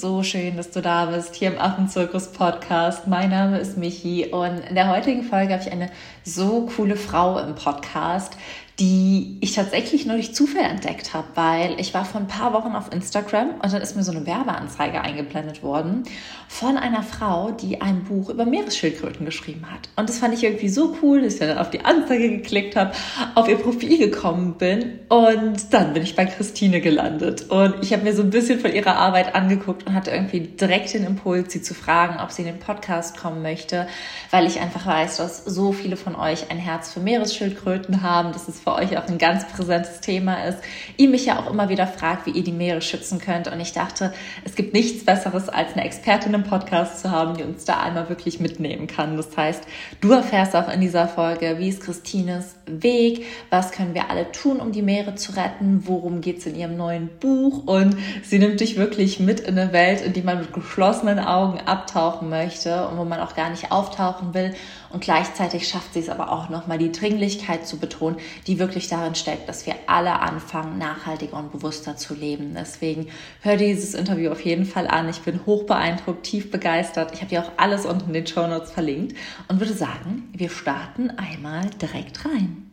so schön, dass du da bist hier im Affenzirkus Podcast. Mein Name ist Michi und in der heutigen Folge habe ich eine so coole Frau im Podcast, die ich tatsächlich nur durch Zufall entdeckt habe, weil ich war vor ein paar Wochen auf Instagram und dann ist mir so eine Werbeanzeige eingeblendet worden von einer Frau, die ein Buch über Meeresschildkröten geschrieben hat. Und das fand ich irgendwie so cool, dass ich dann auf die Anzeige geklickt habe, auf ihr Profil gekommen bin und dann bin ich bei Christine gelandet. Und ich habe mir so ein bisschen von ihrer Arbeit angeguckt und hatte irgendwie direkt den Impuls, sie zu fragen, ob sie in den Podcast kommen möchte, weil ich einfach weiß, dass so viele von euch ein Herz für Meeresschildkröten haben. Das ist für euch auch ein ganz präsentes Thema ist. Ihr mich ja auch immer wieder fragt, wie ihr die Meere schützen könnt. Und ich dachte, es gibt nichts Besseres, als eine Expertin im Podcast zu haben, die uns da einmal wirklich mitnehmen kann. Das heißt, du erfährst auch in dieser Folge, wie ist Christines Weg, was können wir alle tun, um die Meere zu retten, worum geht es in ihrem neuen Buch. Und sie nimmt dich wirklich mit in eine Welt, in die man mit geschlossenen Augen abtauchen möchte und wo man auch gar nicht auftauchen will. Und gleichzeitig schafft sie es aber auch nochmal, die Dringlichkeit zu betonen, die wirklich darin steckt, dass wir alle anfangen, nachhaltiger und bewusster zu leben. Deswegen hör dieses Interview auf jeden Fall an. Ich bin hoch beeindruckt, tief begeistert. Ich habe dir auch alles unten in den Show Notes verlinkt und würde sagen, wir starten einmal direkt rein.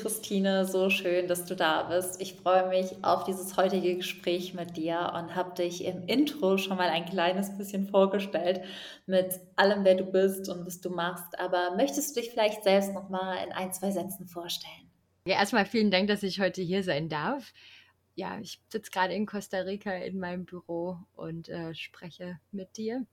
Christine, so schön, dass du da bist. Ich freue mich auf dieses heutige Gespräch mit dir und habe dich im Intro schon mal ein kleines bisschen vorgestellt mit allem, wer du bist und was du machst. Aber möchtest du dich vielleicht selbst noch mal in ein, zwei Sätzen vorstellen? Ja, erstmal vielen Dank, dass ich heute hier sein darf. Ja, ich sitze gerade in Costa Rica in meinem Büro und äh, spreche mit dir.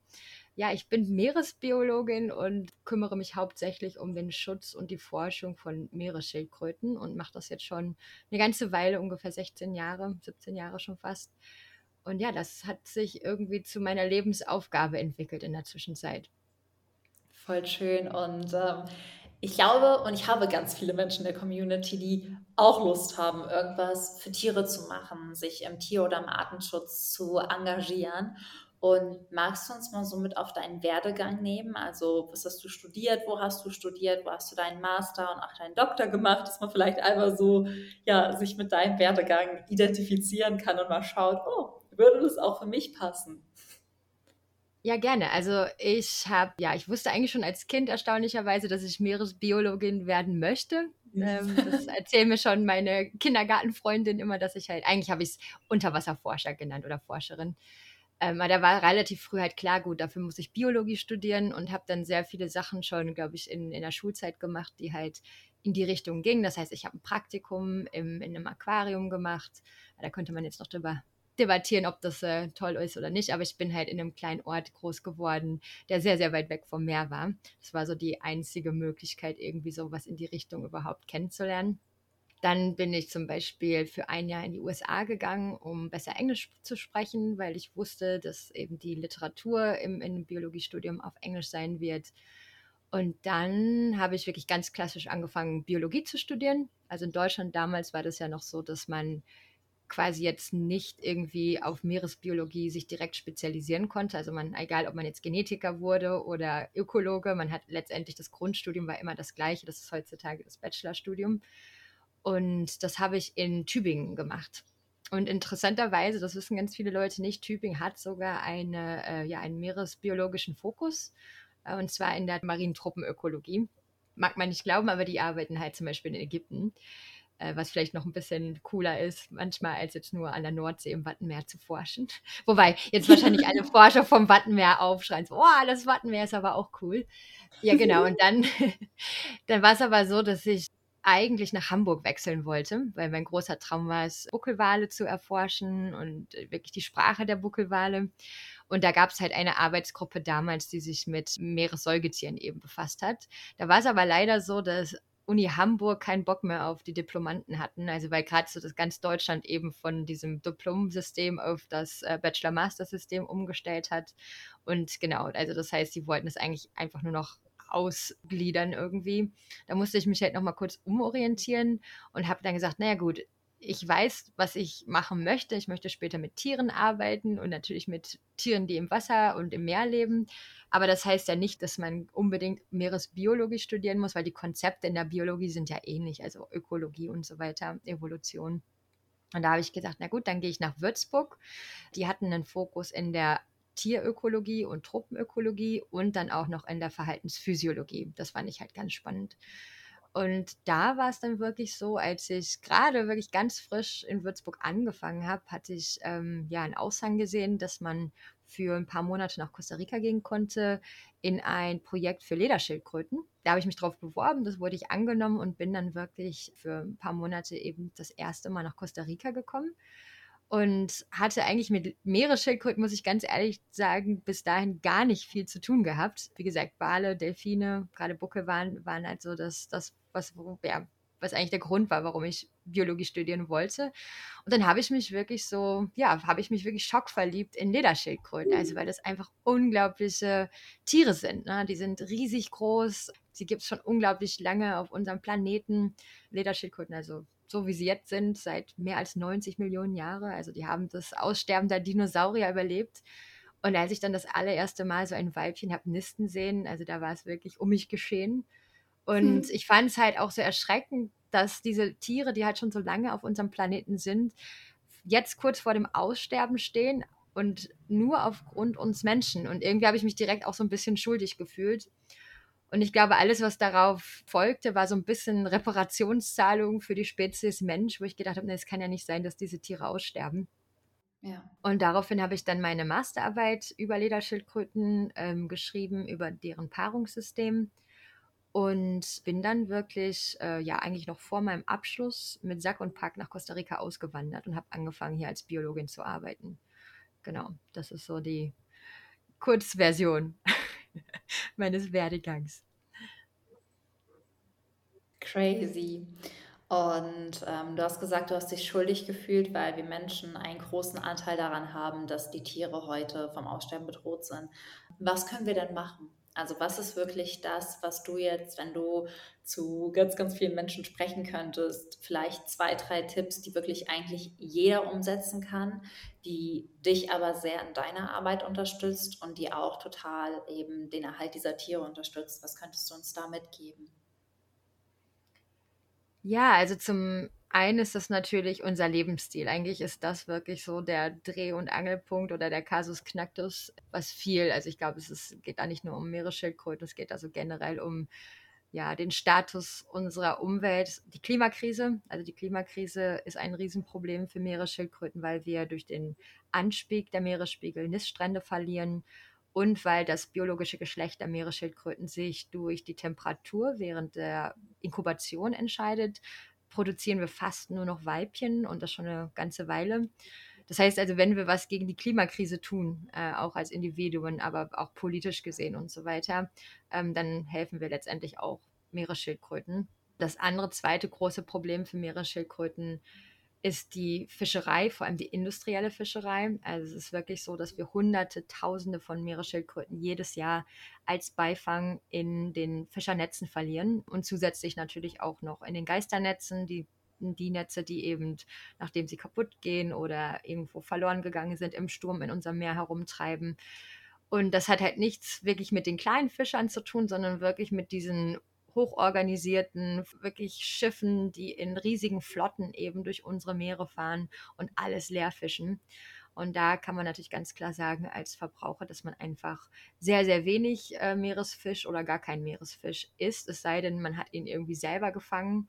Ja, ich bin Meeresbiologin und kümmere mich hauptsächlich um den Schutz und die Forschung von Meeresschildkröten und mache das jetzt schon eine ganze Weile, ungefähr 16 Jahre, 17 Jahre schon fast. Und ja, das hat sich irgendwie zu meiner Lebensaufgabe entwickelt in der Zwischenzeit. Voll schön. Und ähm, ich glaube und ich habe ganz viele Menschen in der Community, die auch Lust haben, irgendwas für Tiere zu machen, sich im Tier- oder im Artenschutz zu engagieren. Und magst du uns mal so mit auf deinen Werdegang nehmen? Also, was hast du studiert? Wo hast du studiert? Wo hast du deinen Master und auch deinen Doktor gemacht? Dass man vielleicht einmal so, ja, sich mit deinem Werdegang identifizieren kann und mal schaut, oh, würde das auch für mich passen? Ja, gerne. Also ich habe, ja, ich wusste eigentlich schon als Kind erstaunlicherweise, dass ich Meeresbiologin werden möchte. Ähm, das erzählen mir schon meine Kindergartenfreundin immer, dass ich halt, eigentlich habe ich es Unterwasserforscher genannt oder Forscherin. Ähm, aber da war relativ früh halt klar, gut, dafür muss ich Biologie studieren und habe dann sehr viele Sachen schon, glaube ich, in, in der Schulzeit gemacht, die halt in die Richtung gingen. Das heißt, ich habe ein Praktikum im, in einem Aquarium gemacht. Da könnte man jetzt noch drüber debattieren, ob das äh, toll ist oder nicht, aber ich bin halt in einem kleinen Ort groß geworden, der sehr, sehr weit weg vom Meer war. Das war so die einzige Möglichkeit, irgendwie sowas in die Richtung überhaupt kennenzulernen. Dann bin ich zum Beispiel für ein Jahr in die USA gegangen, um besser Englisch zu sprechen, weil ich wusste, dass eben die Literatur im, im Biologiestudium auf Englisch sein wird. Und dann habe ich wirklich ganz klassisch angefangen, Biologie zu studieren. Also in Deutschland damals war das ja noch so, dass man quasi jetzt nicht irgendwie auf Meeresbiologie sich direkt spezialisieren konnte. Also man, egal ob man jetzt Genetiker wurde oder Ökologe, man hat letztendlich das Grundstudium war immer das gleiche. Das ist heutzutage das Bachelorstudium. Und das habe ich in Tübingen gemacht. Und interessanterweise, das wissen ganz viele Leute nicht, Tübingen hat sogar eine, äh, ja, einen meeresbiologischen Fokus, äh, und zwar in der Marintruppenökologie. Mag man nicht glauben, aber die arbeiten halt zum Beispiel in Ägypten, äh, was vielleicht noch ein bisschen cooler ist, manchmal als jetzt nur an der Nordsee im Wattenmeer zu forschen. Wobei jetzt wahrscheinlich alle Forscher vom Wattenmeer aufschreien, so, oh, das Wattenmeer ist aber auch cool. Ja, genau. Und dann, dann war es aber so, dass ich eigentlich nach Hamburg wechseln wollte, weil mein großer Traum war es, Buckelwale zu erforschen und äh, wirklich die Sprache der Buckelwale. Und da gab es halt eine Arbeitsgruppe damals, die sich mit Meeressäugetieren eben befasst hat. Da war es aber leider so, dass Uni Hamburg keinen Bock mehr auf die Diplomanten hatten. Also weil gerade so das ganz Deutschland eben von diesem Diplom-System auf das äh, Bachelor-Master-System umgestellt hat. Und genau, also das heißt, sie wollten es eigentlich einfach nur noch ausgliedern irgendwie. Da musste ich mich halt nochmal kurz umorientieren und habe dann gesagt, naja gut, ich weiß, was ich machen möchte. Ich möchte später mit Tieren arbeiten und natürlich mit Tieren, die im Wasser und im Meer leben. Aber das heißt ja nicht, dass man unbedingt Meeresbiologie studieren muss, weil die Konzepte in der Biologie sind ja ähnlich, also Ökologie und so weiter, Evolution. Und da habe ich gesagt, na gut, dann gehe ich nach Würzburg. Die hatten einen Fokus in der Tierökologie und Truppenökologie und dann auch noch in der Verhaltensphysiologie. Das fand ich halt ganz spannend. Und da war es dann wirklich so, als ich gerade wirklich ganz frisch in Würzburg angefangen habe, hatte ich ähm, ja einen Aushang gesehen, dass man für ein paar Monate nach Costa Rica gehen konnte in ein Projekt für Lederschildkröten. Da habe ich mich drauf beworben, das wurde ich angenommen und bin dann wirklich für ein paar Monate eben das erste Mal nach Costa Rica gekommen und hatte eigentlich mit Meeresschildkröten, muss ich ganz ehrlich sagen, bis dahin gar nicht viel zu tun gehabt. Wie gesagt, Wale, Delfine, gerade Bucke waren, waren halt so das, das was, ja, was eigentlich der Grund war, warum ich Biologie studieren wollte. Und dann habe ich mich wirklich so, ja, habe ich mich wirklich schockverliebt in Lederschildkröten. Also weil das einfach unglaubliche Tiere sind. Ne? Die sind riesig groß. Sie gibt es schon unglaublich lange auf unserem Planeten. Lederschildkröten, also so wie sie jetzt sind, seit mehr als 90 Millionen Jahren. Also die haben das Aussterben der Dinosaurier überlebt. Und als ich dann das allererste Mal so ein Weibchen habe nisten sehen, also da war es wirklich um mich geschehen. Und hm. ich fand es halt auch so erschreckend, dass diese Tiere, die halt schon so lange auf unserem Planeten sind, jetzt kurz vor dem Aussterben stehen und nur aufgrund uns Menschen. Und irgendwie habe ich mich direkt auch so ein bisschen schuldig gefühlt. Und ich glaube, alles, was darauf folgte, war so ein bisschen Reparationszahlung für die Spezies Mensch, wo ich gedacht habe, es kann ja nicht sein, dass diese Tiere aussterben. Ja. Und daraufhin habe ich dann meine Masterarbeit über Lederschildkröten ähm, geschrieben, über deren Paarungssystem und bin dann wirklich, äh, ja, eigentlich noch vor meinem Abschluss mit Sack und Pack nach Costa Rica ausgewandert und habe angefangen, hier als Biologin zu arbeiten. Genau, das ist so die Kurzversion. meines Werdegangs. Crazy. Und ähm, du hast gesagt, du hast dich schuldig gefühlt, weil wir Menschen einen großen Anteil daran haben, dass die Tiere heute vom Aussterben bedroht sind. Was können wir denn machen? Also was ist wirklich das, was du jetzt, wenn du zu ganz, ganz vielen Menschen sprechen könntest, vielleicht zwei, drei Tipps, die wirklich eigentlich jeder umsetzen kann, die dich aber sehr in deiner Arbeit unterstützt und die auch total eben den Erhalt dieser Tiere unterstützt. Was könntest du uns da mitgeben? Ja, also zum einen ist natürlich unser Lebensstil. Eigentlich ist das wirklich so der Dreh- und Angelpunkt oder der Kasus Knacktus, was viel, also ich glaube, es ist, geht da nicht nur um Meeresschildkröten, es geht also generell um ja, den Status unserer Umwelt, die Klimakrise. Also die Klimakrise ist ein Riesenproblem für Meeresschildkröten, weil wir durch den Anstieg der Meeresspiegel Niststrände verlieren und weil das biologische Geschlecht der Meeresschildkröten sich durch die Temperatur während der Inkubation entscheidet, produzieren wir fast nur noch Weibchen und das schon eine ganze Weile. Das heißt also, wenn wir was gegen die Klimakrise tun, äh, auch als Individuen, aber auch politisch gesehen und so weiter, ähm, dann helfen wir letztendlich auch Meeresschildkröten. Das andere zweite große Problem für Meeresschildkröten ist die Fischerei, vor allem die industrielle Fischerei. Also es ist wirklich so, dass wir Hunderte, Tausende von Meeresschildkröten jedes Jahr als Beifang in den Fischernetzen verlieren und zusätzlich natürlich auch noch in den Geisternetzen, die die Netze, die eben, nachdem sie kaputt gehen oder irgendwo verloren gegangen sind, im Sturm in unserem Meer herumtreiben. Und das hat halt nichts wirklich mit den kleinen Fischern zu tun, sondern wirklich mit diesen hochorganisierten, wirklich Schiffen, die in riesigen Flotten eben durch unsere Meere fahren und alles leer fischen. Und da kann man natürlich ganz klar sagen, als Verbraucher, dass man einfach sehr, sehr wenig äh, Meeresfisch oder gar keinen Meeresfisch isst, es sei denn, man hat ihn irgendwie selber gefangen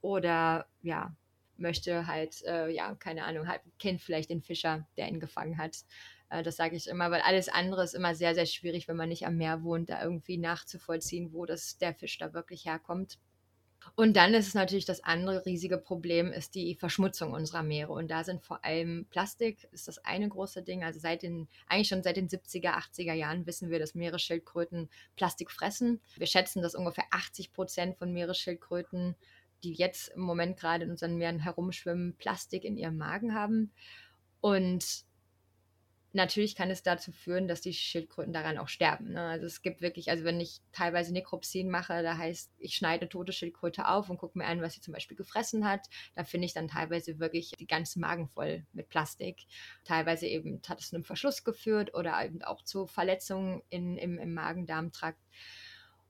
oder ja, möchte halt, äh, ja, keine Ahnung, halt, kennt vielleicht den Fischer, der ihn gefangen hat. Äh, das sage ich immer, weil alles andere ist immer sehr, sehr schwierig, wenn man nicht am Meer wohnt, da irgendwie nachzuvollziehen, wo das, der Fisch da wirklich herkommt. Und dann ist es natürlich das andere riesige Problem, ist die Verschmutzung unserer Meere. Und da sind vor allem Plastik, ist das eine große Ding. Also seit den, eigentlich schon seit den 70er, 80er Jahren wissen wir, dass Meeresschildkröten Plastik fressen. Wir schätzen, dass ungefähr 80 Prozent von Meeresschildkröten, die jetzt im Moment gerade in unseren Meeren herumschwimmen, Plastik in ihrem Magen haben. Und natürlich kann es dazu führen, dass die Schildkröten daran auch sterben. Ne? Also es gibt wirklich, also wenn ich teilweise Nekropsien mache, da heißt, ich schneide tote Schildkröte auf und gucke mir an, was sie zum Beispiel gefressen hat. Da finde ich dann teilweise wirklich die ganzen Magen voll mit Plastik. Teilweise eben hat es zu einem Verschluss geführt oder eben auch zu Verletzungen in, im, im Magen-Darm-Trakt.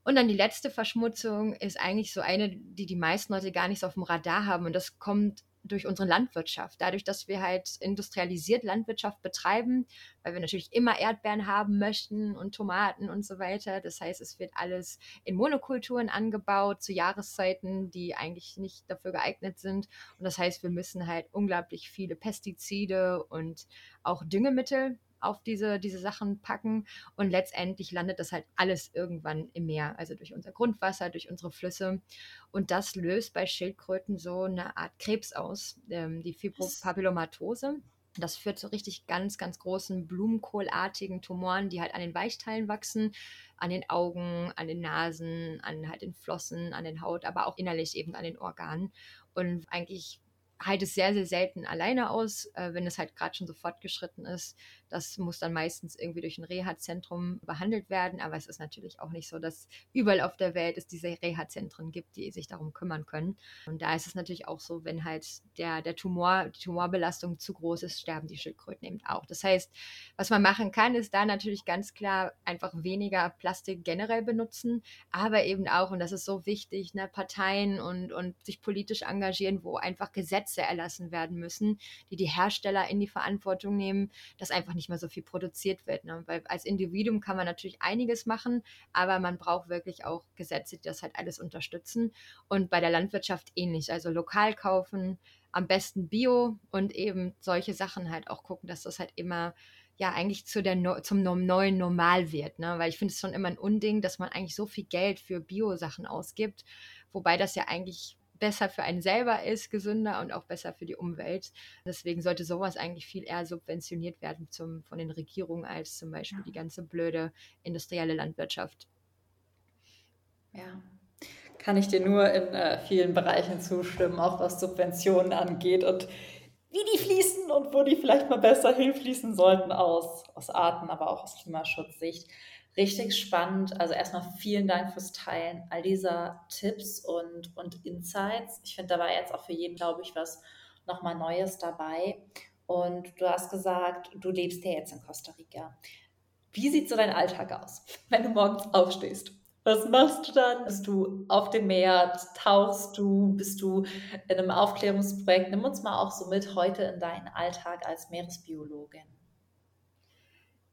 Und dann die letzte Verschmutzung ist eigentlich so eine, die die meisten Leute gar nicht so auf dem Radar haben. Und das kommt durch unsere Landwirtschaft. Dadurch, dass wir halt industrialisiert Landwirtschaft betreiben, weil wir natürlich immer Erdbeeren haben möchten und Tomaten und so weiter. Das heißt, es wird alles in Monokulturen angebaut zu Jahreszeiten, die eigentlich nicht dafür geeignet sind. Und das heißt, wir müssen halt unglaublich viele Pestizide und auch Düngemittel auf diese, diese Sachen packen und letztendlich landet das halt alles irgendwann im Meer, also durch unser Grundwasser, durch unsere Flüsse und das löst bei Schildkröten so eine Art Krebs aus, ähm, die Fibropapillomatose. Das führt zu richtig ganz, ganz großen blumenkohlartigen Tumoren, die halt an den Weichteilen wachsen, an den Augen, an den Nasen, an halt den Flossen, an den Haut, aber auch innerlich eben an den Organen. Und eigentlich halt es sehr, sehr selten alleine aus, äh, wenn es halt gerade schon so fortgeschritten ist. Das muss dann meistens irgendwie durch ein Reha-Zentrum behandelt werden, aber es ist natürlich auch nicht so, dass überall auf der Welt es diese Reha-Zentren gibt, die sich darum kümmern können. Und da ist es natürlich auch so, wenn halt der, der Tumor, die Tumorbelastung zu groß ist, sterben die Schildkröten eben auch. Das heißt, was man machen kann, ist da natürlich ganz klar einfach weniger Plastik generell benutzen, aber eben auch, und das ist so wichtig, ne, Parteien und, und sich politisch engagieren, wo einfach Gesetze erlassen werden müssen, die die Hersteller in die Verantwortung nehmen, dass einfach nicht mehr so viel produziert wird. Ne? Weil als Individuum kann man natürlich einiges machen, aber man braucht wirklich auch Gesetze, die das halt alles unterstützen. Und bei der Landwirtschaft ähnlich. Also lokal kaufen, am besten Bio und eben solche Sachen halt auch gucken, dass das halt immer ja eigentlich zu der zum neuen Normal wird, ne? Weil ich finde es schon immer ein Unding, dass man eigentlich so viel Geld für Bio-Sachen ausgibt, wobei das ja eigentlich besser für einen selber ist, gesünder und auch besser für die Umwelt. Deswegen sollte sowas eigentlich viel eher subventioniert werden zum, von den Regierungen als zum Beispiel ja. die ganze blöde industrielle Landwirtschaft. Ja, kann ich dir nur in äh, vielen Bereichen zustimmen, auch was Subventionen angeht und wie die fließen und wo die vielleicht mal besser hinfließen sollten aus, aus Arten, aber auch aus Klimaschutzsicht richtig spannend. Also erstmal vielen Dank fürs Teilen all dieser Tipps und, und Insights. Ich finde, da war jetzt auch für jeden, glaube ich, was nochmal Neues dabei. Und du hast gesagt, du lebst ja jetzt in Costa Rica. Wie sieht so dein Alltag aus, wenn du morgens aufstehst? Was machst du dann? Bist du auf dem Meer? Tauchst du? Bist du in einem Aufklärungsprojekt? Nimm uns mal auch so mit heute in deinen Alltag als Meeresbiologin.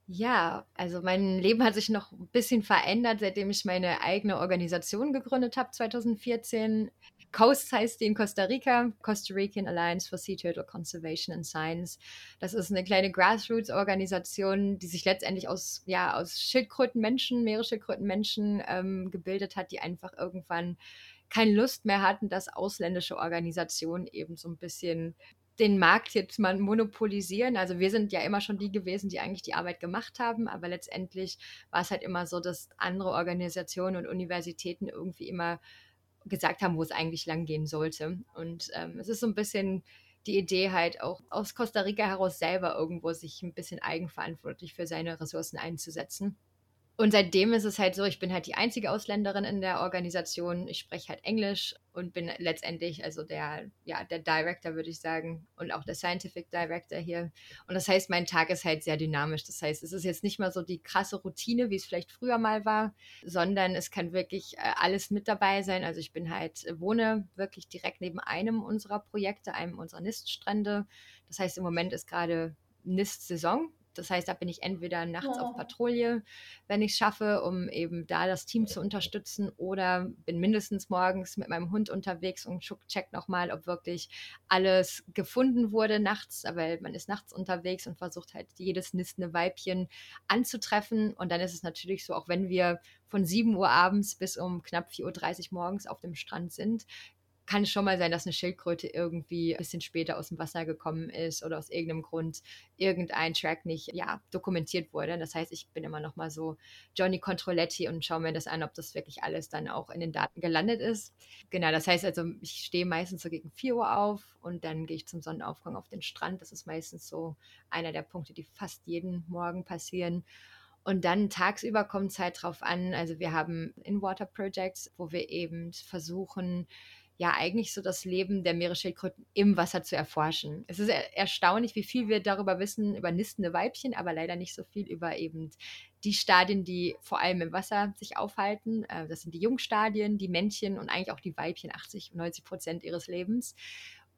Ja, also mein Leben hat sich noch ein bisschen verändert, seitdem ich meine eigene Organisation gegründet habe 2014. COAST heißt die in Costa Rica, Costa Rican Alliance for Sea Turtle Conservation and Science. Das ist eine kleine Grassroots-Organisation, die sich letztendlich aus, ja, aus Schildkrötenmenschen, Meeresschildkrötenmenschen ähm, gebildet hat, die einfach irgendwann keine Lust mehr hatten, dass ausländische Organisationen eben so ein bisschen den Markt jetzt mal monopolisieren. Also wir sind ja immer schon die gewesen, die eigentlich die Arbeit gemacht haben, aber letztendlich war es halt immer so, dass andere Organisationen und Universitäten irgendwie immer gesagt haben, wo es eigentlich lang gehen sollte. Und ähm, es ist so ein bisschen die Idee halt auch aus Costa Rica heraus selber irgendwo sich ein bisschen eigenverantwortlich für seine Ressourcen einzusetzen. Und seitdem ist es halt so, ich bin halt die einzige Ausländerin in der Organisation. Ich spreche halt Englisch und bin letztendlich also der, ja, der Director, würde ich sagen, und auch der Scientific Director hier. Und das heißt, mein Tag ist halt sehr dynamisch. Das heißt, es ist jetzt nicht mal so die krasse Routine, wie es vielleicht früher mal war, sondern es kann wirklich äh, alles mit dabei sein. Also ich bin halt, äh, wohne wirklich direkt neben einem unserer Projekte, einem unserer Niststrände. Das heißt, im Moment ist gerade Nist-Saison. Das heißt, da bin ich entweder nachts ja. auf Patrouille, wenn ich es schaffe, um eben da das Team zu unterstützen, oder bin mindestens morgens mit meinem Hund unterwegs und check nochmal, ob wirklich alles gefunden wurde nachts. Aber man ist nachts unterwegs und versucht halt jedes nistende Weibchen anzutreffen. Und dann ist es natürlich so, auch wenn wir von 7 Uhr abends bis um knapp 4.30 Uhr morgens auf dem Strand sind, kann es schon mal sein, dass eine Schildkröte irgendwie ein bisschen später aus dem Wasser gekommen ist oder aus irgendeinem Grund irgendein Track nicht ja, dokumentiert wurde. Das heißt, ich bin immer noch mal so Johnny Controletti und schaue mir das an, ob das wirklich alles dann auch in den Daten gelandet ist. Genau, das heißt also, ich stehe meistens so gegen 4 Uhr auf und dann gehe ich zum Sonnenaufgang auf den Strand. Das ist meistens so einer der Punkte, die fast jeden Morgen passieren. Und dann tagsüber kommt es halt drauf an. Also wir haben In-Water Projects, wo wir eben versuchen, ja eigentlich so das Leben der Meeresschildkröten im Wasser zu erforschen. Es ist er erstaunlich, wie viel wir darüber wissen, über nistende Weibchen, aber leider nicht so viel über eben die Stadien, die vor allem im Wasser sich aufhalten. Äh, das sind die Jungstadien, die Männchen und eigentlich auch die Weibchen, 80, 90 Prozent ihres Lebens.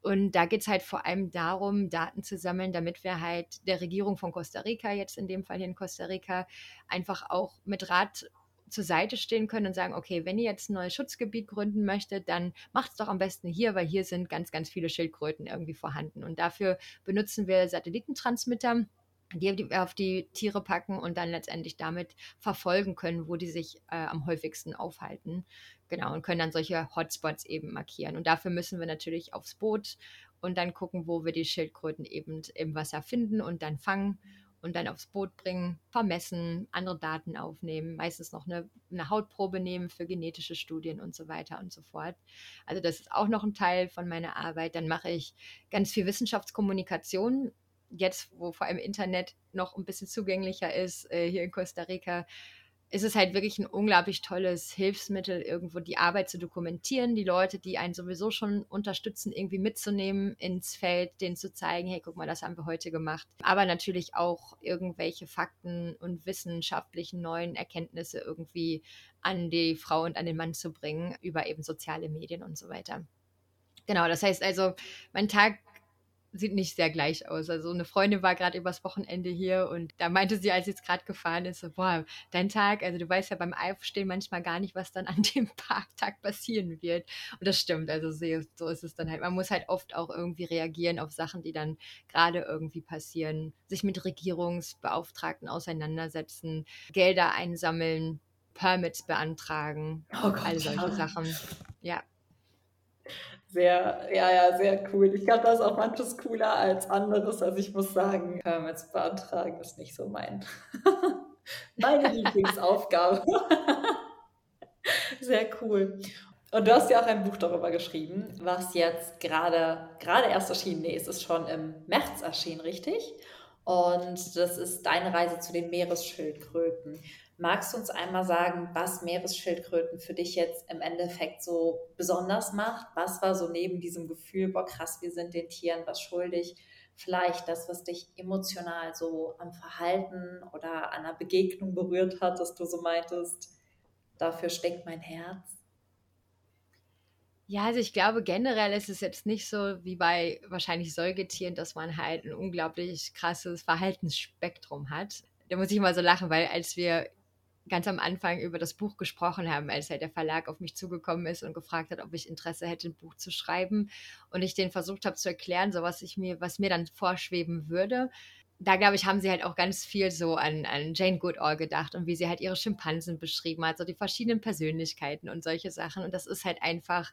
Und da geht es halt vor allem darum, Daten zu sammeln, damit wir halt der Regierung von Costa Rica, jetzt in dem Fall hier in Costa Rica, einfach auch mit Rat zur Seite stehen können und sagen, okay, wenn ihr jetzt ein neues Schutzgebiet gründen möchtet, dann macht es doch am besten hier, weil hier sind ganz, ganz viele Schildkröten irgendwie vorhanden. Und dafür benutzen wir Satellitentransmitter, die auf die Tiere packen und dann letztendlich damit verfolgen können, wo die sich äh, am häufigsten aufhalten. Genau, und können dann solche Hotspots eben markieren. Und dafür müssen wir natürlich aufs Boot und dann gucken, wo wir die Schildkröten eben im Wasser finden und dann fangen und dann aufs Boot bringen, vermessen, andere Daten aufnehmen, meistens noch eine, eine, Hautprobe nehmen für genetische Studien und so weiter und so fort. Also das ist auch noch ein Teil von meiner Arbeit. Dann mache ich ganz viel Wissenschaftskommunikation. Jetzt, wo vor allem Internet noch ein bisschen zugänglicher ist, äh, hier in Costa Rica, ist es halt wirklich ein unglaublich tolles Hilfsmittel, irgendwo die Arbeit zu dokumentieren, die Leute, die einen sowieso schon unterstützen, irgendwie mitzunehmen ins Feld, denen zu zeigen, hey, guck mal, das haben wir heute gemacht. Aber natürlich auch irgendwelche Fakten und wissenschaftlichen neuen Erkenntnisse irgendwie an die Frau und an den Mann zu bringen über eben soziale Medien und so weiter. Genau, das heißt also, mein Tag sieht nicht sehr gleich aus. Also eine Freundin war gerade übers Wochenende hier und da meinte sie, als sie jetzt gerade gefahren ist, so, boah, dein Tag, also du weißt ja beim Aufstehen manchmal gar nicht, was dann an dem Parktag passieren wird. Und das stimmt, also so ist es dann halt. Man muss halt oft auch irgendwie reagieren auf Sachen, die dann gerade irgendwie passieren, sich mit Regierungsbeauftragten auseinandersetzen, Gelder einsammeln, Permits beantragen, oh Gott, all solche. Sachen. Ja sehr, ja, ja, sehr cool. Ich glaube, da ist auch manches cooler als anderes. Also ich muss sagen, Permits beantragen ist nicht so mein, meine Lieblingsaufgabe. sehr cool. Und du hast ja auch ein Buch darüber geschrieben, was jetzt gerade, gerade erst erschienen, nee, es ist schon im März erschienen, richtig? Und das ist deine Reise zu den Meeresschildkröten. Magst du uns einmal sagen, was Meeresschildkröten für dich jetzt im Endeffekt so besonders macht? Was war so neben diesem Gefühl, boah krass, wir sind den Tieren was schuldig, vielleicht das, was dich emotional so am Verhalten oder an einer Begegnung berührt hat, dass du so meintest, dafür steckt mein Herz? Ja, also ich glaube generell ist es jetzt nicht so wie bei wahrscheinlich Säugetieren, dass man halt ein unglaublich krasses Verhaltensspektrum hat. Da muss ich mal so lachen, weil als wir ganz am Anfang über das Buch gesprochen haben, als halt der Verlag auf mich zugekommen ist und gefragt hat, ob ich Interesse hätte, ein Buch zu schreiben. Und ich denen versucht habe zu erklären, so was ich mir, was mir dann vorschweben würde. Da, glaube ich, haben sie halt auch ganz viel so an, an Jane Goodall gedacht und wie sie halt ihre Schimpansen beschrieben hat, so die verschiedenen Persönlichkeiten und solche Sachen. Und das ist halt einfach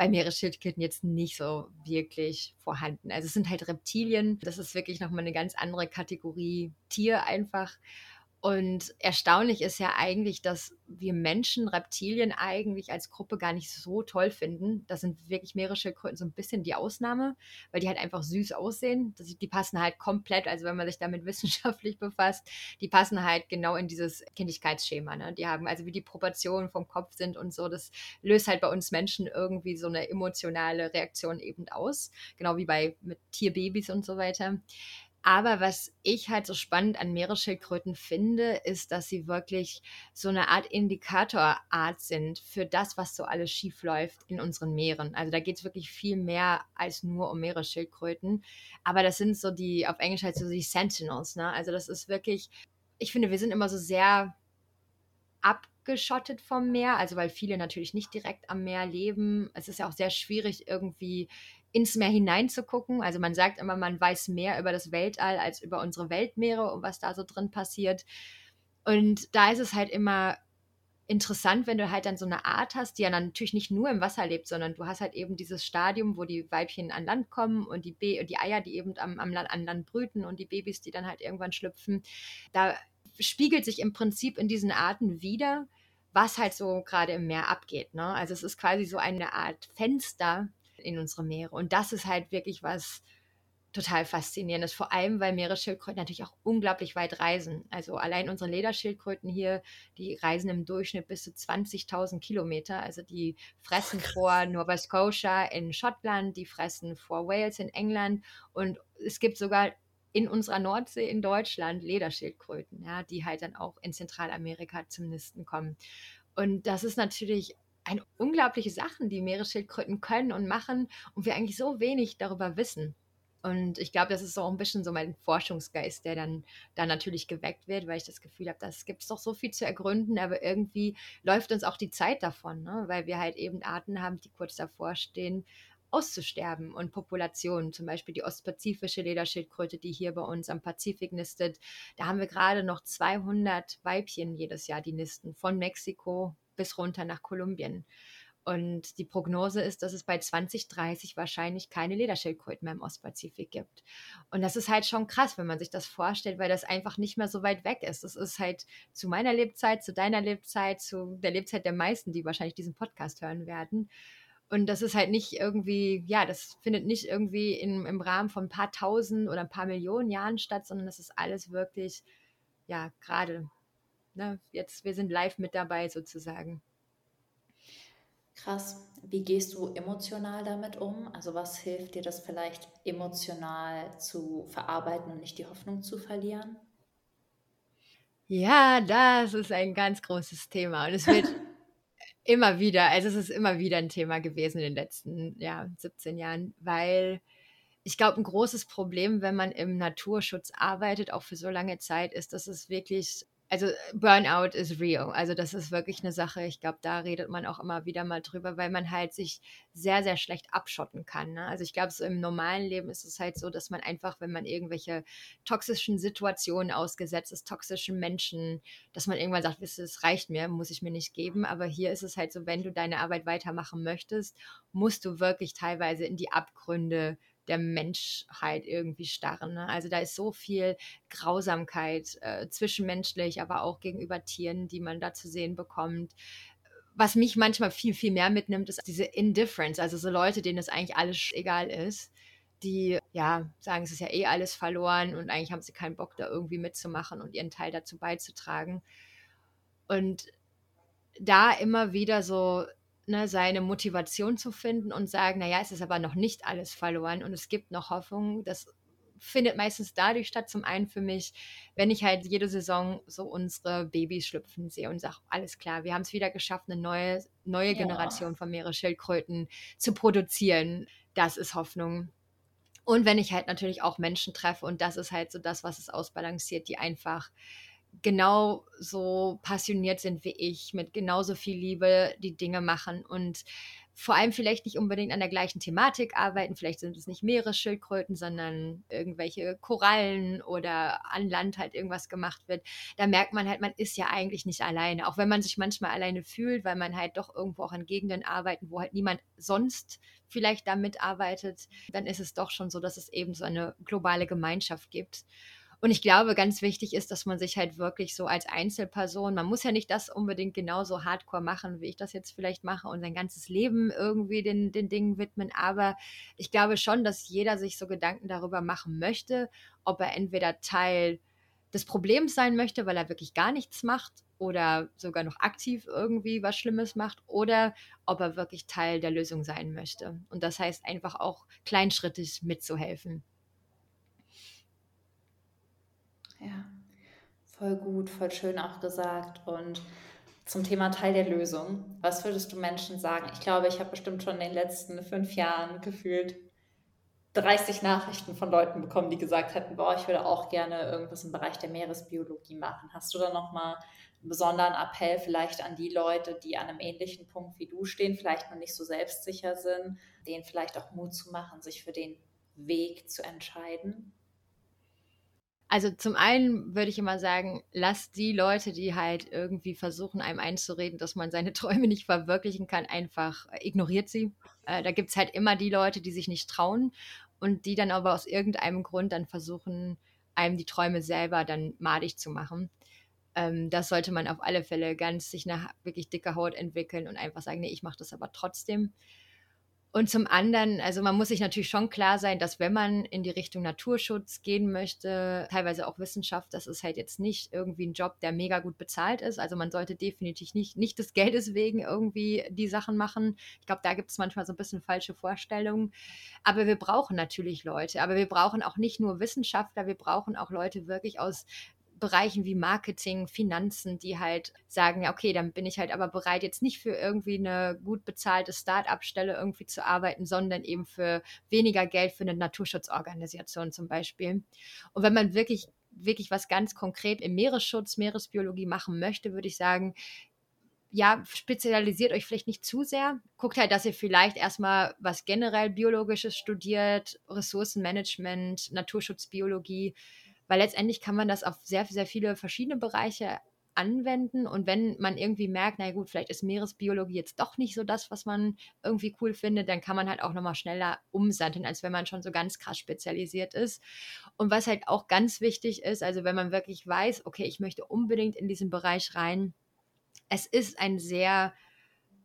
bei Meeresschildkröten jetzt nicht so wirklich vorhanden. Also es sind halt Reptilien. Das ist wirklich nochmal eine ganz andere Kategorie Tier einfach. Und erstaunlich ist ja eigentlich, dass wir Menschen Reptilien eigentlich als Gruppe gar nicht so toll finden. Das sind wirklich Meeresschildkröten so ein bisschen die Ausnahme, weil die halt einfach süß aussehen. Das, die passen halt komplett, also wenn man sich damit wissenschaftlich befasst, die passen halt genau in dieses Kindlichkeitsschema. Ne? Die haben also wie die Proportionen vom Kopf sind und so, das löst halt bei uns Menschen irgendwie so eine emotionale Reaktion eben aus. Genau wie bei mit Tierbabys und so weiter. Aber was ich halt so spannend an Meeresschildkröten finde, ist, dass sie wirklich so eine Art Indikatorart sind für das, was so alles schief läuft in unseren Meeren. Also da geht es wirklich viel mehr als nur um Meeresschildkröten. Aber das sind so die, auf Englisch halt so die Sentinels. Ne? Also das ist wirklich, ich finde, wir sind immer so sehr abgeschottet vom Meer, also weil viele natürlich nicht direkt am Meer leben. Es ist ja auch sehr schwierig, irgendwie ins Meer hineinzugucken. Also man sagt immer, man weiß mehr über das Weltall als über unsere Weltmeere und was da so drin passiert. Und da ist es halt immer interessant, wenn du halt dann so eine Art hast, die ja dann natürlich nicht nur im Wasser lebt, sondern du hast halt eben dieses Stadium, wo die Weibchen an Land kommen und die, Be die Eier, die eben am, am Land, an Land brüten und die Babys, die dann halt irgendwann schlüpfen. Da spiegelt sich im Prinzip in diesen Arten wieder, was halt so gerade im Meer abgeht. Ne? Also es ist quasi so eine Art Fenster in unsere Meere. Und das ist halt wirklich was, total faszinierend ist, vor allem weil Meeresschildkröten natürlich auch unglaublich weit reisen. Also allein unsere Lederschildkröten hier, die reisen im Durchschnitt bis zu 20.000 Kilometer. Also die fressen Ach, vor Nova Scotia in Schottland, die fressen vor Wales in England und es gibt sogar in unserer Nordsee in Deutschland Lederschildkröten, ja, die halt dann auch in Zentralamerika zum Nisten kommen. Und das ist natürlich eine unglaubliche Sachen, die Meeresschildkröten können und machen und wir eigentlich so wenig darüber wissen. Und ich glaube, das ist auch ein bisschen so mein Forschungsgeist, der dann da natürlich geweckt wird, weil ich das Gefühl habe, das gibt es doch so viel zu ergründen, aber irgendwie läuft uns auch die Zeit davon, ne? weil wir halt eben Arten haben, die kurz davor stehen, auszusterben und Populationen, zum Beispiel die ostpazifische Lederschildkröte, die hier bei uns am Pazifik nistet, da haben wir gerade noch 200 Weibchen jedes Jahr, die nisten, von Mexiko bis runter nach Kolumbien. Und die Prognose ist, dass es bei 2030 wahrscheinlich keine Lederschildkröten mehr im Ostpazifik gibt. Und das ist halt schon krass, wenn man sich das vorstellt, weil das einfach nicht mehr so weit weg ist. Das ist halt zu meiner Lebzeit, zu deiner Lebzeit, zu der Lebzeit der meisten, die wahrscheinlich diesen Podcast hören werden. Und das ist halt nicht irgendwie, ja, das findet nicht irgendwie in, im Rahmen von ein paar tausend oder ein paar Millionen Jahren statt, sondern das ist alles wirklich, ja, gerade, ne, jetzt, wir sind live mit dabei sozusagen. Krass. Wie gehst du emotional damit um? Also was hilft dir das vielleicht emotional zu verarbeiten und nicht die Hoffnung zu verlieren? Ja, das ist ein ganz großes Thema und es wird immer wieder, also es ist immer wieder ein Thema gewesen in den letzten ja, 17 Jahren, weil ich glaube, ein großes Problem, wenn man im Naturschutz arbeitet, auch für so lange Zeit, ist, dass es wirklich also Burnout ist real. Also das ist wirklich eine Sache. Ich glaube, da redet man auch immer wieder mal drüber, weil man halt sich sehr, sehr schlecht abschotten kann. Ne? Also ich glaube, so im normalen Leben ist es halt so, dass man einfach, wenn man irgendwelche toxischen Situationen ausgesetzt ist, toxischen Menschen, dass man irgendwann sagt, wisst ihr, es reicht mir, muss ich mir nicht geben. Aber hier ist es halt so, wenn du deine Arbeit weitermachen möchtest, musst du wirklich teilweise in die Abgründe der Menschheit irgendwie starren. Ne? Also da ist so viel Grausamkeit äh, zwischenmenschlich, aber auch gegenüber Tieren, die man da zu sehen bekommt. Was mich manchmal viel, viel mehr mitnimmt, ist diese Indifference, also so Leute, denen das eigentlich alles egal ist die ja sagen, es ist ja eh alles verloren und eigentlich haben sie keinen Bock, da irgendwie mitzumachen und ihren Teil dazu beizutragen. Und da immer wieder so ne, seine Motivation zu finden und sagen, naja, es ist aber noch nicht alles verloren und es gibt noch Hoffnung. Das findet meistens dadurch statt, zum einen für mich, wenn ich halt jede Saison so unsere Babys schlüpfen sehe und sage, alles klar, wir haben es wieder geschafft, eine neue, neue ja. Generation von Meeresschildkröten zu produzieren. Das ist Hoffnung. Und wenn ich halt natürlich auch Menschen treffe und das ist halt so das, was es ausbalanciert, die einfach genau so passioniert sind wie ich, mit genauso viel Liebe die Dinge machen und vor allem vielleicht nicht unbedingt an der gleichen Thematik arbeiten. Vielleicht sind es nicht Meeresschildkröten, sondern irgendwelche Korallen oder an Land halt irgendwas gemacht wird. Da merkt man halt, man ist ja eigentlich nicht alleine. Auch wenn man sich manchmal alleine fühlt, weil man halt doch irgendwo auch an Gegenden arbeitet, wo halt niemand sonst vielleicht da mitarbeitet, dann ist es doch schon so, dass es eben so eine globale Gemeinschaft gibt. Und ich glaube, ganz wichtig ist, dass man sich halt wirklich so als Einzelperson, man muss ja nicht das unbedingt genauso hardcore machen, wie ich das jetzt vielleicht mache und sein ganzes Leben irgendwie den, den Dingen widmen. Aber ich glaube schon, dass jeder sich so Gedanken darüber machen möchte, ob er entweder Teil des Problems sein möchte, weil er wirklich gar nichts macht oder sogar noch aktiv irgendwie was Schlimmes macht oder ob er wirklich Teil der Lösung sein möchte. Und das heißt einfach auch kleinschrittig mitzuhelfen. Ja, voll gut, voll schön auch gesagt. Und zum Thema Teil der Lösung, was würdest du Menschen sagen? Ich glaube, ich habe bestimmt schon in den letzten fünf Jahren gefühlt 30 Nachrichten von Leuten bekommen, die gesagt hätten, boah, ich würde auch gerne irgendwas im Bereich der Meeresbiologie machen. Hast du da nochmal einen besonderen Appell vielleicht an die Leute, die an einem ähnlichen Punkt wie du stehen, vielleicht noch nicht so selbstsicher sind, denen vielleicht auch Mut zu machen, sich für den Weg zu entscheiden? Also zum einen würde ich immer sagen, lasst die Leute, die halt irgendwie versuchen, einem einzureden, dass man seine Träume nicht verwirklichen kann, einfach ignoriert sie. Äh, da gibt es halt immer die Leute, die sich nicht trauen und die dann aber aus irgendeinem Grund dann versuchen, einem die Träume selber dann madig zu machen. Ähm, das sollte man auf alle Fälle ganz sich eine wirklich dicke Haut entwickeln und einfach sagen, nee, ich mache das aber trotzdem. Und zum anderen, also man muss sich natürlich schon klar sein, dass wenn man in die Richtung Naturschutz gehen möchte, teilweise auch Wissenschaft, das ist halt jetzt nicht irgendwie ein Job, der mega gut bezahlt ist. Also man sollte definitiv nicht, nicht des Geldes wegen irgendwie die Sachen machen. Ich glaube, da gibt es manchmal so ein bisschen falsche Vorstellungen. Aber wir brauchen natürlich Leute. Aber wir brauchen auch nicht nur Wissenschaftler, wir brauchen auch Leute wirklich aus Bereichen wie Marketing, Finanzen, die halt sagen, ja, okay, dann bin ich halt aber bereit, jetzt nicht für irgendwie eine gut bezahlte Start-up-Stelle irgendwie zu arbeiten, sondern eben für weniger Geld für eine Naturschutzorganisation zum Beispiel. Und wenn man wirklich wirklich was ganz konkret im Meeresschutz, Meeresbiologie machen möchte, würde ich sagen, ja, spezialisiert euch vielleicht nicht zu sehr. Guckt halt, dass ihr vielleicht erstmal was generell Biologisches studiert, Ressourcenmanagement, Naturschutzbiologie, weil letztendlich kann man das auf sehr, sehr viele verschiedene Bereiche anwenden und wenn man irgendwie merkt, na gut, vielleicht ist Meeresbiologie jetzt doch nicht so das, was man irgendwie cool findet, dann kann man halt auch nochmal schneller umsatteln, als wenn man schon so ganz krass spezialisiert ist. Und was halt auch ganz wichtig ist, also wenn man wirklich weiß, okay, ich möchte unbedingt in diesen Bereich rein, es ist ein sehr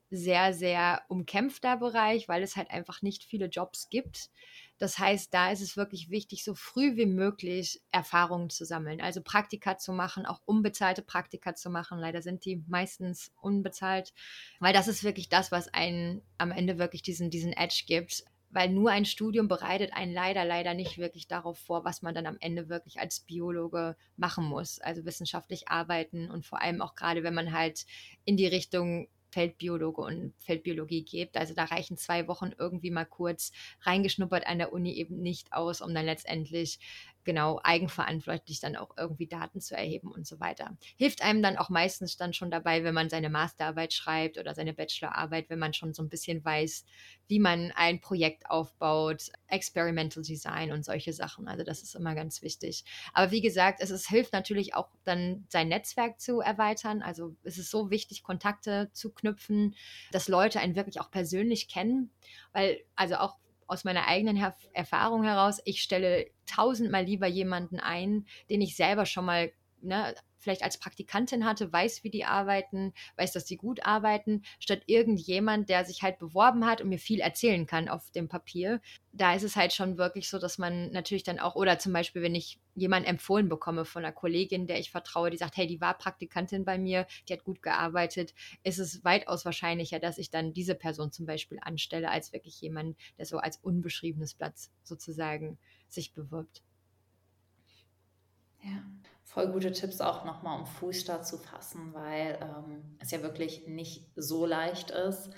sehr, sehr umkämpfter Bereich, weil es halt einfach nicht viele Jobs gibt. Das heißt, da ist es wirklich wichtig, so früh wie möglich Erfahrungen zu sammeln, also Praktika zu machen, auch unbezahlte Praktika zu machen. Leider sind die meistens unbezahlt, weil das ist wirklich das, was einen am Ende wirklich diesen, diesen Edge gibt. Weil nur ein Studium bereitet einen leider, leider nicht wirklich darauf vor, was man dann am Ende wirklich als Biologe machen muss. Also wissenschaftlich arbeiten und vor allem auch gerade, wenn man halt in die Richtung Feldbiologe und Feldbiologie gibt. Also da reichen zwei Wochen irgendwie mal kurz reingeschnuppert an der Uni eben nicht aus, um dann letztendlich genau eigenverantwortlich dann auch irgendwie Daten zu erheben und so weiter. Hilft einem dann auch meistens dann schon dabei, wenn man seine Masterarbeit schreibt oder seine Bachelorarbeit, wenn man schon so ein bisschen weiß, wie man ein Projekt aufbaut, Experimental Design und solche Sachen. Also das ist immer ganz wichtig. Aber wie gesagt, es ist, hilft natürlich auch dann sein Netzwerk zu erweitern. Also es ist so wichtig, Kontakte zu knüpfen, dass Leute einen wirklich auch persönlich kennen, weil also auch aus meiner eigenen Her Erfahrung heraus, ich stelle tausendmal lieber jemanden ein, den ich selber schon mal ne, vielleicht als Praktikantin hatte, weiß, wie die arbeiten, weiß, dass die gut arbeiten, statt irgendjemand, der sich halt beworben hat und mir viel erzählen kann auf dem Papier. Da ist es halt schon wirklich so, dass man natürlich dann auch, oder zum Beispiel, wenn ich jemanden empfohlen bekomme von einer Kollegin, der ich vertraue, die sagt, hey, die war Praktikantin bei mir, die hat gut gearbeitet, ist es weitaus wahrscheinlicher, dass ich dann diese Person zum Beispiel anstelle, als wirklich jemand, der so als unbeschriebenes Blatt sozusagen sich bewirbt. Ja, voll gute Tipps auch nochmal, um Fuß zu fassen, weil ähm, es ja wirklich nicht so leicht ist.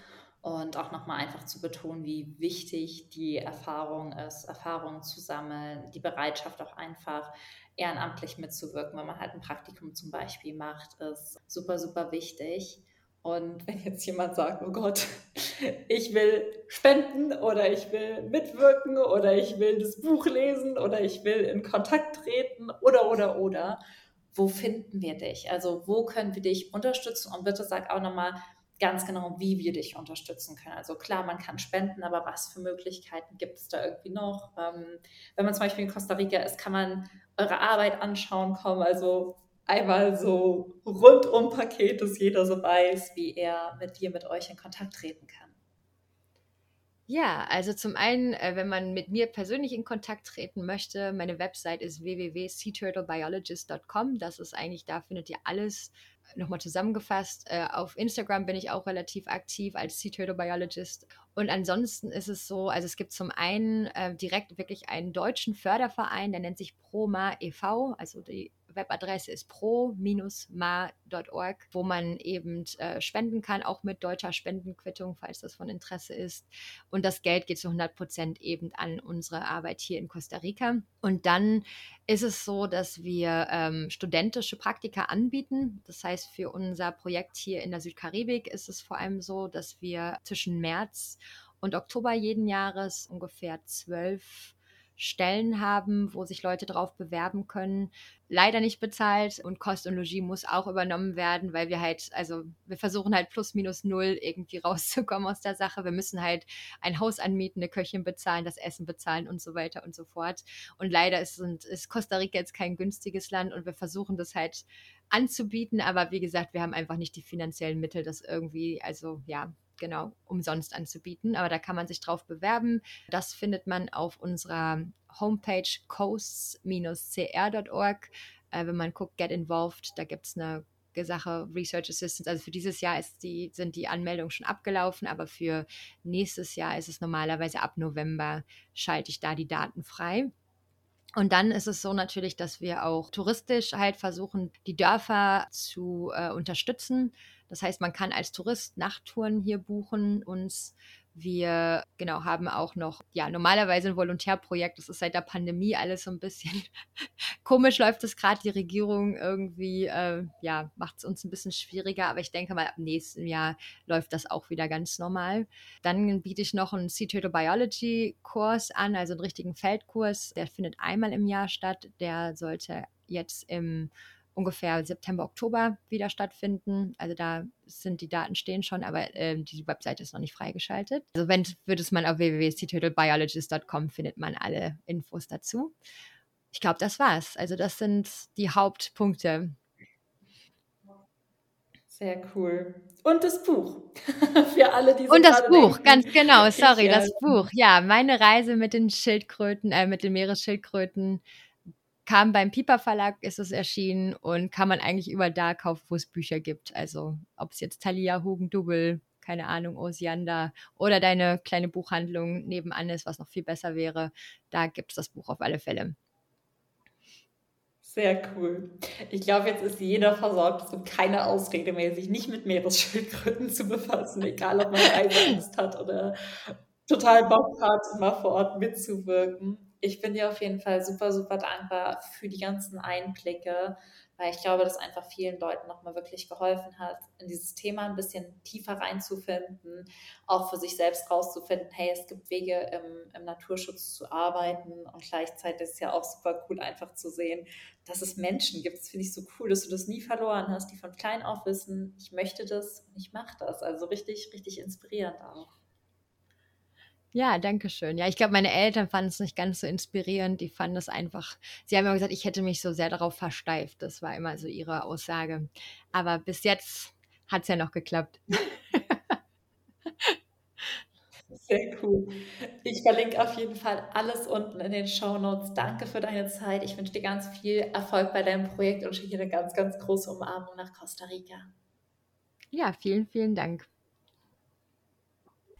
Und auch nochmal einfach zu betonen, wie wichtig die Erfahrung ist, Erfahrungen zu sammeln, die Bereitschaft auch einfach ehrenamtlich mitzuwirken, wenn man halt ein Praktikum zum Beispiel macht, ist super, super wichtig. Und wenn jetzt jemand sagt, oh Gott, ich will spenden oder ich will mitwirken oder ich will das Buch lesen oder ich will in Kontakt treten oder, oder, oder, wo finden wir dich? Also wo können wir dich unterstützen? Und bitte sag auch nochmal ganz genau, wie wir dich unterstützen können. Also klar, man kann spenden, aber was für Möglichkeiten gibt es da irgendwie noch? Ähm, wenn man zum Beispiel in Costa Rica ist, kann man eure Arbeit anschauen kommen. Also einmal so rundum Paket, dass jeder so weiß, wie er mit dir, mit euch in Kontakt treten kann. Ja, also zum einen, äh, wenn man mit mir persönlich in Kontakt treten möchte, meine Website ist www.seaturtlebiologist.com. Das ist eigentlich, da findet ihr alles nochmal zusammengefasst. Äh, auf Instagram bin ich auch relativ aktiv als Sea Turtle Biologist. Und ansonsten ist es so, also es gibt zum einen äh, direkt wirklich einen deutschen Förderverein, der nennt sich ProMa e.V., also die Webadresse ist pro-ma.org, wo man eben äh, spenden kann, auch mit deutscher Spendenquittung, falls das von Interesse ist. Und das Geld geht zu 100 Prozent eben an unsere Arbeit hier in Costa Rica. Und dann ist es so, dass wir ähm, studentische Praktika anbieten. Das heißt, für unser Projekt hier in der Südkaribik ist es vor allem so, dass wir zwischen März und Oktober jeden Jahres ungefähr zwölf Stellen haben, wo sich Leute drauf bewerben können. Leider nicht bezahlt und Kost und Logis muss auch übernommen werden, weil wir halt, also wir versuchen halt plus minus null irgendwie rauszukommen aus der Sache. Wir müssen halt ein Haus anmieten, eine Köchin bezahlen, das Essen bezahlen und so weiter und so fort. Und leider ist, ist Costa Rica jetzt kein günstiges Land und wir versuchen das halt anzubieten, aber wie gesagt, wir haben einfach nicht die finanziellen Mittel, das irgendwie, also ja, genau umsonst anzubieten. Aber da kann man sich drauf bewerben. Das findet man auf unserer Homepage coasts-cr.org. Äh, wenn man guckt, Get Involved, da gibt es eine Sache Research Assistance. Also für dieses Jahr die, sind die Anmeldungen schon abgelaufen, aber für nächstes Jahr ist es normalerweise ab November, schalte ich da die Daten frei. Und dann ist es so natürlich, dass wir auch touristisch halt versuchen, die Dörfer zu äh, unterstützen. Das heißt, man kann als Tourist Nachttouren hier buchen. Uns wir genau haben auch noch, ja, normalerweise ein Volontärprojekt. Das ist seit der Pandemie alles so ein bisschen komisch läuft es gerade. Die Regierung irgendwie, äh, ja, macht es uns ein bisschen schwieriger. Aber ich denke mal, ab nächsten Jahr läuft das auch wieder ganz normal. Dann biete ich noch einen Sea Turtle Biology Kurs an, also einen richtigen Feldkurs. Der findet einmal im Jahr statt. Der sollte jetzt im ungefähr September, Oktober wieder stattfinden. Also da sind die Daten stehen schon, aber äh, die Webseite ist noch nicht freigeschaltet. Also wenn würde es man auf www.cturtlebiologist.com findet man alle Infos dazu. Ich glaube, das war's. Also das sind die Hauptpunkte. Sehr cool. Und das Buch. Für alle, die so Und das Buch, denken, ganz genau, sorry, ich, das Buch. Ja, meine Reise mit den Schildkröten, äh, mit den Meeresschildkröten kam beim Piper Verlag, ist es erschienen und kann man eigentlich überall da kaufen, wo es Bücher gibt. Also ob es jetzt Thalia, Hugendubel, keine Ahnung, Osiander oder deine kleine Buchhandlung nebenan ist, was noch viel besser wäre, da gibt es das Buch auf alle Fälle. Sehr cool. Ich glaube, jetzt ist jeder versorgt und keine Ausrede mehr, sich nicht mit Meeresschildkröten zu befassen, egal ob man Reiseangst hat oder total Bock hat, mal vor Ort mitzuwirken ich bin dir auf jeden Fall super, super dankbar für die ganzen Einblicke, weil ich glaube, dass einfach vielen Leuten nochmal wirklich geholfen hat, in dieses Thema ein bisschen tiefer reinzufinden, auch für sich selbst rauszufinden, hey, es gibt Wege im, im Naturschutz zu arbeiten und gleichzeitig ist es ja auch super cool, einfach zu sehen, dass es Menschen gibt. Das finde ich so cool, dass du das nie verloren hast, die von klein auf wissen, ich möchte das und ich mache das. Also richtig, richtig inspirierend auch. Ja, danke schön. Ja, ich glaube, meine Eltern fanden es nicht ganz so inspirierend. Die fanden es einfach, sie haben immer gesagt, ich hätte mich so sehr darauf versteift. Das war immer so ihre Aussage. Aber bis jetzt hat es ja noch geklappt. Sehr cool. Ich verlinke auf jeden Fall alles unten in den Show Notes. Danke für deine Zeit. Ich wünsche dir ganz viel Erfolg bei deinem Projekt und schicke dir eine ganz, ganz große Umarmung nach Costa Rica. Ja, vielen, vielen Dank.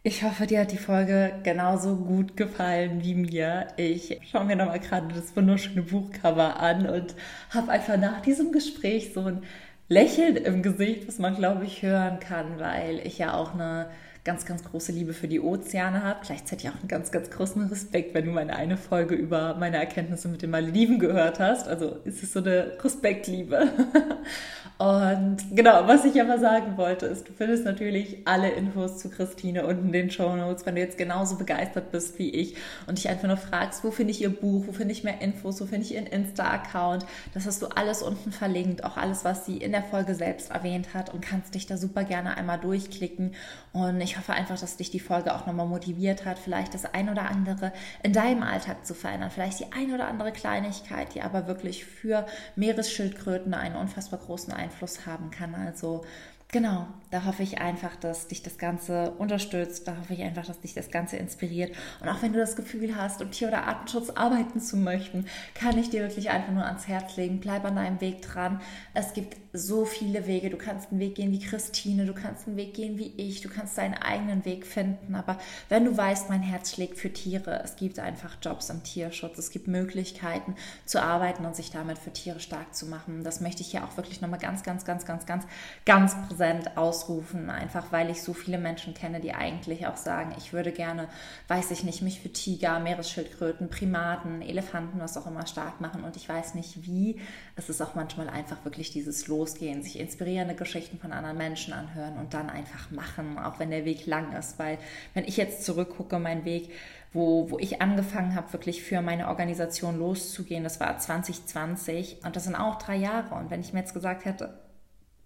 Ich hoffe, dir hat die Folge genauso gut gefallen wie mir. Ich schaue mir nochmal gerade das wunderschöne Buchcover an und habe einfach nach diesem Gespräch so ein Lächeln im Gesicht, was man, glaube ich, hören kann, weil ich ja auch eine ganz, ganz große Liebe für die Ozeane habe. Gleichzeitig auch einen ganz, ganz großen Respekt, wenn du meine eine Folge über meine Erkenntnisse mit den Malediven gehört hast. Also ist es so eine Respektliebe. Und genau, was ich aber sagen wollte, ist, du findest natürlich alle Infos zu Christine unten in den Show Notes, wenn du jetzt genauso begeistert bist wie ich und dich einfach nur fragst, wo finde ich ihr Buch, wo finde ich mehr Infos, wo finde ich ihren Insta-Account. Das hast du alles unten verlinkt, auch alles, was sie in der Folge selbst erwähnt hat und kannst dich da super gerne einmal durchklicken. Und ich hoffe einfach, dass dich die Folge auch nochmal motiviert hat, vielleicht das ein oder andere in deinem Alltag zu verändern, vielleicht die ein oder andere Kleinigkeit, die aber wirklich für Meeresschildkröten einen unfassbar großen Einfluss haben kann. Also Genau, da hoffe ich einfach, dass dich das Ganze unterstützt, da hoffe ich einfach, dass dich das Ganze inspiriert. Und auch wenn du das Gefühl hast, um Tier- oder Artenschutz arbeiten zu möchten, kann ich dir wirklich einfach nur ans Herz legen. Bleib an deinem Weg dran. Es gibt so viele Wege. Du kannst einen Weg gehen wie Christine, du kannst einen Weg gehen wie ich, du kannst deinen eigenen Weg finden. Aber wenn du weißt, mein Herz schlägt für Tiere, es gibt einfach Jobs im Tierschutz, es gibt Möglichkeiten zu arbeiten und sich damit für Tiere stark zu machen. Das möchte ich hier auch wirklich nochmal ganz, ganz, ganz, ganz, ganz, ganz präsent präsent ausrufen, einfach weil ich so viele Menschen kenne, die eigentlich auch sagen, ich würde gerne, weiß ich nicht, mich für Tiger, Meeresschildkröten, Primaten, Elefanten, was auch immer stark machen und ich weiß nicht wie. Es ist auch manchmal einfach wirklich dieses Losgehen, sich inspirierende Geschichten von anderen Menschen anhören und dann einfach machen, auch wenn der Weg lang ist, weil wenn ich jetzt zurückgucke, mein Weg, wo, wo ich angefangen habe, wirklich für meine Organisation loszugehen. Das war 2020 und das sind auch drei Jahre. Und wenn ich mir jetzt gesagt hätte,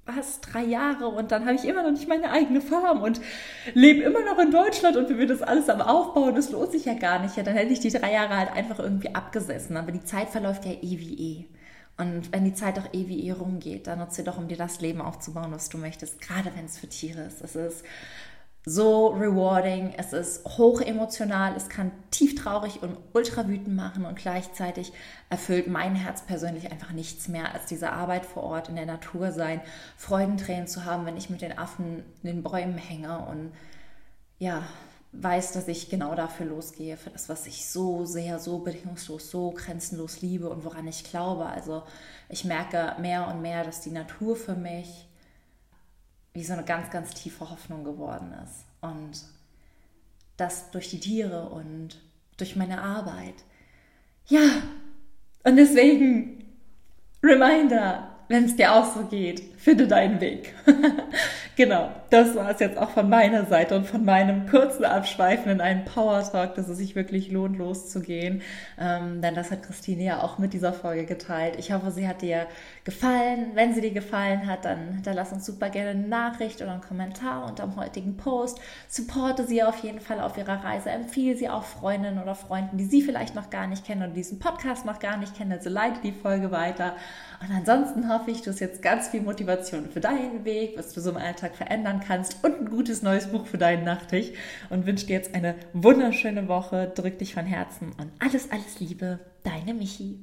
was, drei Jahre und dann habe ich immer noch nicht meine eigene Farm und lebe immer noch in Deutschland und wir würden das alles am Aufbauen, das lohnt sich ja gar nicht. Ja, dann hätte ich die drei Jahre halt einfach irgendwie abgesessen. Aber die Zeit verläuft ja eh wie eh. Und wenn die Zeit auch eh wie eh rumgeht, dann nutze sie doch, um dir das Leben aufzubauen, was du möchtest, gerade wenn es für Tiere ist. Es ist so rewarding, es ist hoch emotional, es kann tief traurig und ultra wütend machen und gleichzeitig erfüllt mein Herz persönlich einfach nichts mehr als diese Arbeit vor Ort in der Natur sein, Freudentränen zu haben, wenn ich mit den Affen in den Bäumen hänge und ja, weiß, dass ich genau dafür losgehe, für das, was ich so sehr, so bedingungslos, so grenzenlos liebe und woran ich glaube. Also ich merke mehr und mehr, dass die Natur für mich wie so eine ganz, ganz tiefe Hoffnung geworden ist. Und das durch die Tiere und durch meine Arbeit. Ja, und deswegen, Reminder, wenn es dir auch so geht, finde deinen Weg. genau, das war es jetzt auch von meiner Seite und von meinem kurzen Abschweifen in einen Power Talk, dass es sich wirklich lohnt, loszugehen. Ähm, denn das hat Christine ja auch mit dieser Folge geteilt. Ich hoffe, sie hat dir gefallen. Wenn sie dir gefallen hat, dann, dann lass uns super gerne eine Nachricht oder einen Kommentar unter dem heutigen Post. Supporte sie auf jeden Fall auf ihrer Reise. Empfehle sie auch Freundinnen oder Freunden, die sie vielleicht noch gar nicht kennen und diesen Podcast noch gar nicht kennen. Also leite die Folge weiter. Und ansonsten hoffe ich, du hast jetzt ganz viel Motivation für deinen Weg, was du so im Alltag verändern kannst und ein gutes neues Buch für deinen Nachttisch. Und wünsche dir jetzt eine wunderschöne Woche. Drück dich von Herzen und alles, alles Liebe. Deine Michi.